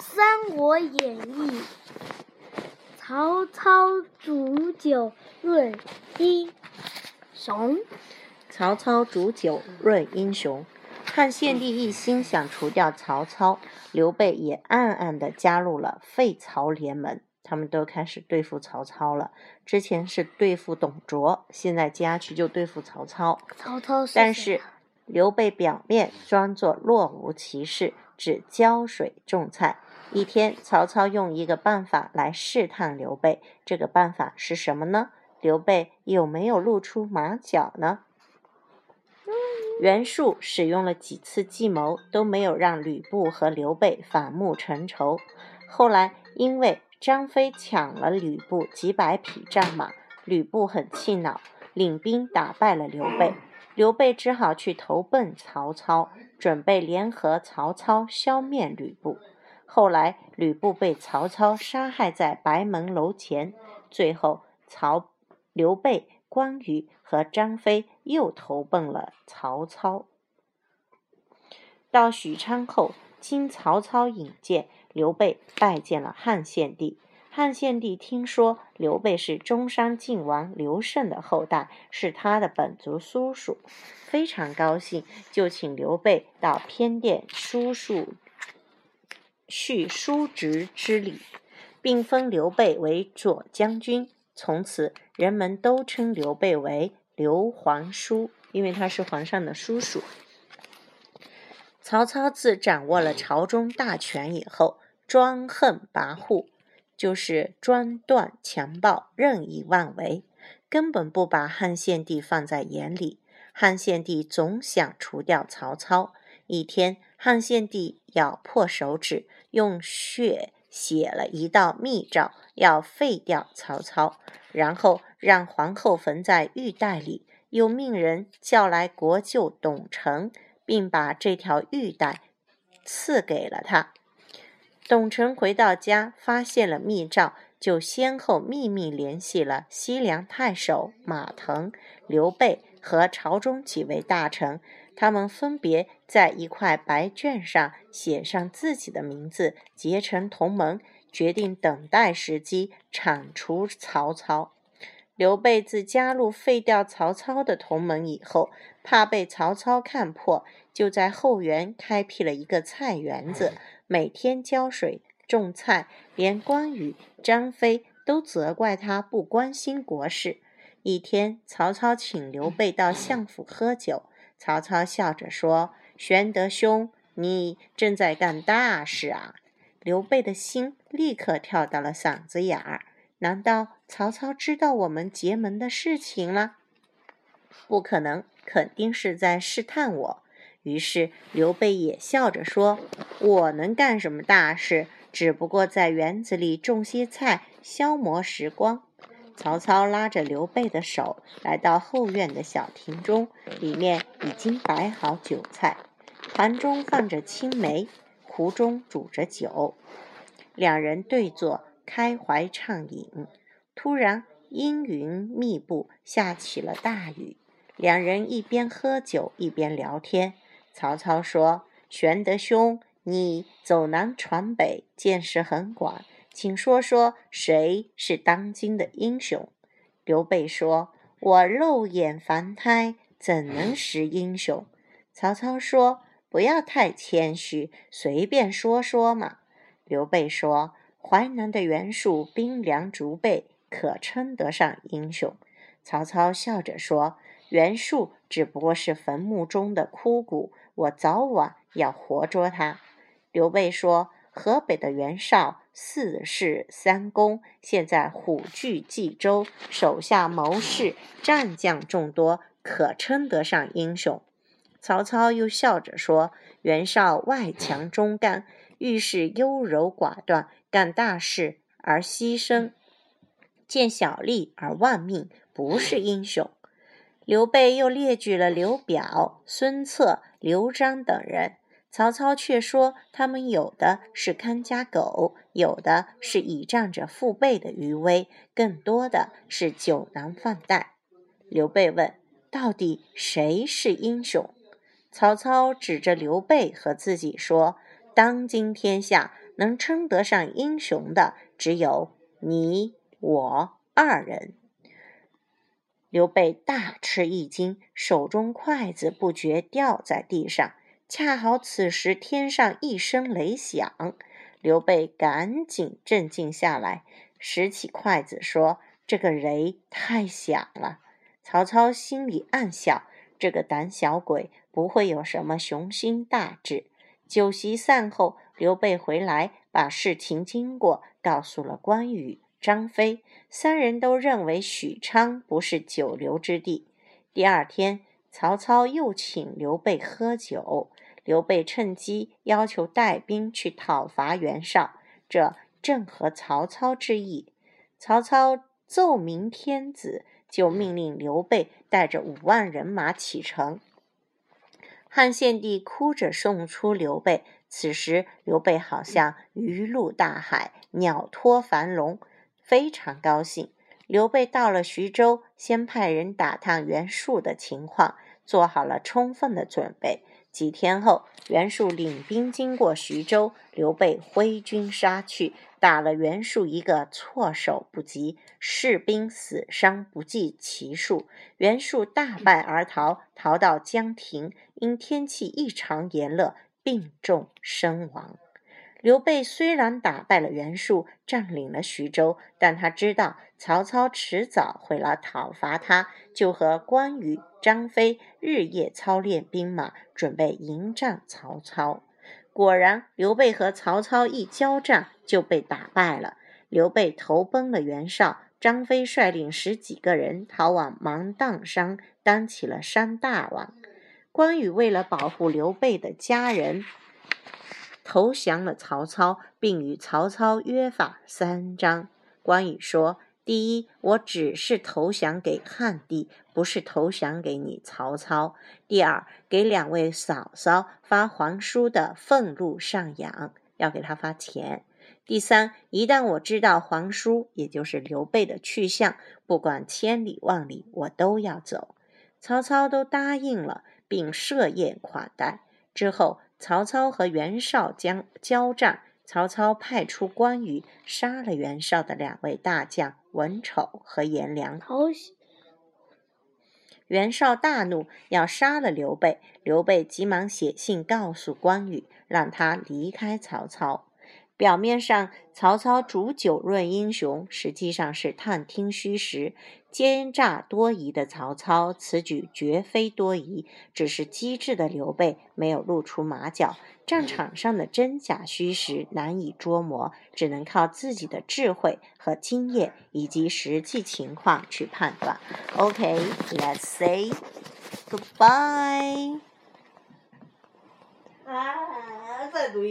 三国演义》，曹操煮酒论英雄。曹操煮酒论英雄。汉献帝一心想除掉曹操，刘备也暗暗地加入了废曹联盟。他们都开始对付曹操了。之前是对付董卓，现在接下去就对付曹操。曹操是但是刘备表面装作若无其事，只浇水种菜。一天，曹操用一个办法来试探刘备，这个办法是什么呢？刘备有没有露出马脚呢？袁术使用了几次计谋，都没有让吕布和刘备反目成仇。后来，因为张飞抢了吕布几百匹战马，吕布很气恼，领兵打败了刘备。刘备只好去投奔曹操，准备联合曹操消灭吕布。后来，吕布被曹操杀害在白门楼前。最后，曹、刘备、关羽和张飞又投奔了曹操。到许昌后，经曹操引荐，刘备拜见了汉献帝。汉献帝听说刘备是中山靖王刘胜的后代，是他的本族叔叔，非常高兴，就请刘备到偏殿叔叔叙叔侄之礼，并封刘备为左将军。从此，人们都称刘备为刘皇叔，因为他是皇上的叔叔。曹操自掌握了朝中大权以后，专横跋扈。就是专断强暴、任意妄为，根本不把汉献帝放在眼里。汉献帝总想除掉曹操。一天，汉献帝咬破手指，用血写了一道密诏，要废掉曹操，然后让皇后缝在玉带里，又命人叫来国舅董承，并把这条玉带赐给了他。董承回到家，发现了密诏，就先后秘密联系了西凉太守马腾、刘备和朝中几位大臣，他们分别在一块白卷上写上自己的名字，结成同盟，决定等待时机铲除曹操。刘备自加入废掉曹操的同盟以后，怕被曹操看破，就在后园开辟了一个菜园子。每天浇水种菜，连关羽、张飞都责怪他不关心国事。一天，曹操请刘备到相府喝酒，曹操笑着说：“玄德兄，你正在干大事啊！”刘备的心立刻跳到了嗓子眼儿。难道曹操知道我们结盟的事情了？不可能，肯定是在试探我。于是刘备也笑着说：“我能干什么大事？只不过在园子里种些菜，消磨时光。”曹操拉着刘备的手来到后院的小亭中，里面已经摆好酒菜，盘中放着青梅，壶中煮着酒，两人对坐，开怀畅饮。突然阴云密布，下起了大雨。两人一边喝酒一边聊天。曹操说：“玄德兄，你走南闯北，见识很广，请说说谁是当今的英雄？”刘备说：“我肉眼凡胎，怎能识英雄？”曹操说：“不要太谦虚，随便说说嘛。”刘备说：“淮南的袁术兵粮足备，可称得上英雄。”曹操笑着说：“袁术只不过是坟墓中的枯骨。”我早晚要活捉他。刘备说：“河北的袁绍四世三公，现在虎踞冀州，手下谋士战将众多，可称得上英雄。”曹操又笑着说：“袁绍外强中干，遇事优柔寡断，干大事而牺牲，见小利而忘命，不是英雄。”刘备又列举了刘表、孙策。刘璋等人，曹操却说他们有的是看家狗，有的是倚仗着父辈的余威，更多的是酒囊饭袋。刘备问：“到底谁是英雄？”曹操指着刘备和自己说：“当今天下能称得上英雄的，只有你我二人。”刘备大吃一惊，手中筷子不觉掉在地上。恰好此时天上一声雷响，刘备赶紧镇静下来，拾起筷子说：“这个雷太响了。”曹操心里暗笑：“这个胆小鬼不会有什么雄心大志。”酒席散后，刘备回来，把事情经过告诉了关羽。张飞三人都认为许昌不是久留之地。第二天，曹操又请刘备喝酒，刘备趁机要求带兵去讨伐袁绍，这正合曹操之意。曹操奏明天子，就命令刘备带着五万人马启程。汉献帝哭着送出刘备，此时刘备好像鱼入大海，鸟脱樊笼。非常高兴。刘备到了徐州，先派人打探袁术的情况，做好了充分的准备。几天后，袁术领兵经过徐州，刘备挥军杀去，打了袁术一个措手不及，士兵死伤不计其数。袁术大败而逃，逃到江亭，因天气异常炎热，病重身亡。刘备虽然打败了袁术，占领了徐州，但他知道曹操迟早会来讨伐他，就和关羽、张飞日夜操练兵马，准备迎战曹操。果然，刘备和曹操一交战就被打败了。刘备投奔了袁绍，张飞率领十几个人逃往芒砀山，当起了山大王。关羽为了保护刘备的家人。投降了曹操，并与曹操约法三章。关羽说：“第一，我只是投降给汉帝，不是投降给你曹操。第二，给两位嫂嫂发皇叔的俸禄上养，要给他发钱。第三，一旦我知道皇叔，也就是刘备的去向，不管千里万里，我都要走。”曹操都答应了，并设宴款待。之后。曹操和袁绍将交战，曹操派出关羽杀了袁绍的两位大将文丑和颜良。袁绍大怒，要杀了刘备。刘备急忙写信告诉关羽，让他离开曹操。表面上，曹操煮酒论英雄，实际上是探听虚实、奸诈多疑的曹操。此举绝非多疑，只是机智的刘备没有露出马脚。战场上的真假虚实难以捉摸，只能靠自己的智慧和经验以及实际情况去判断。OK，let's say goodbye。啊，再读一。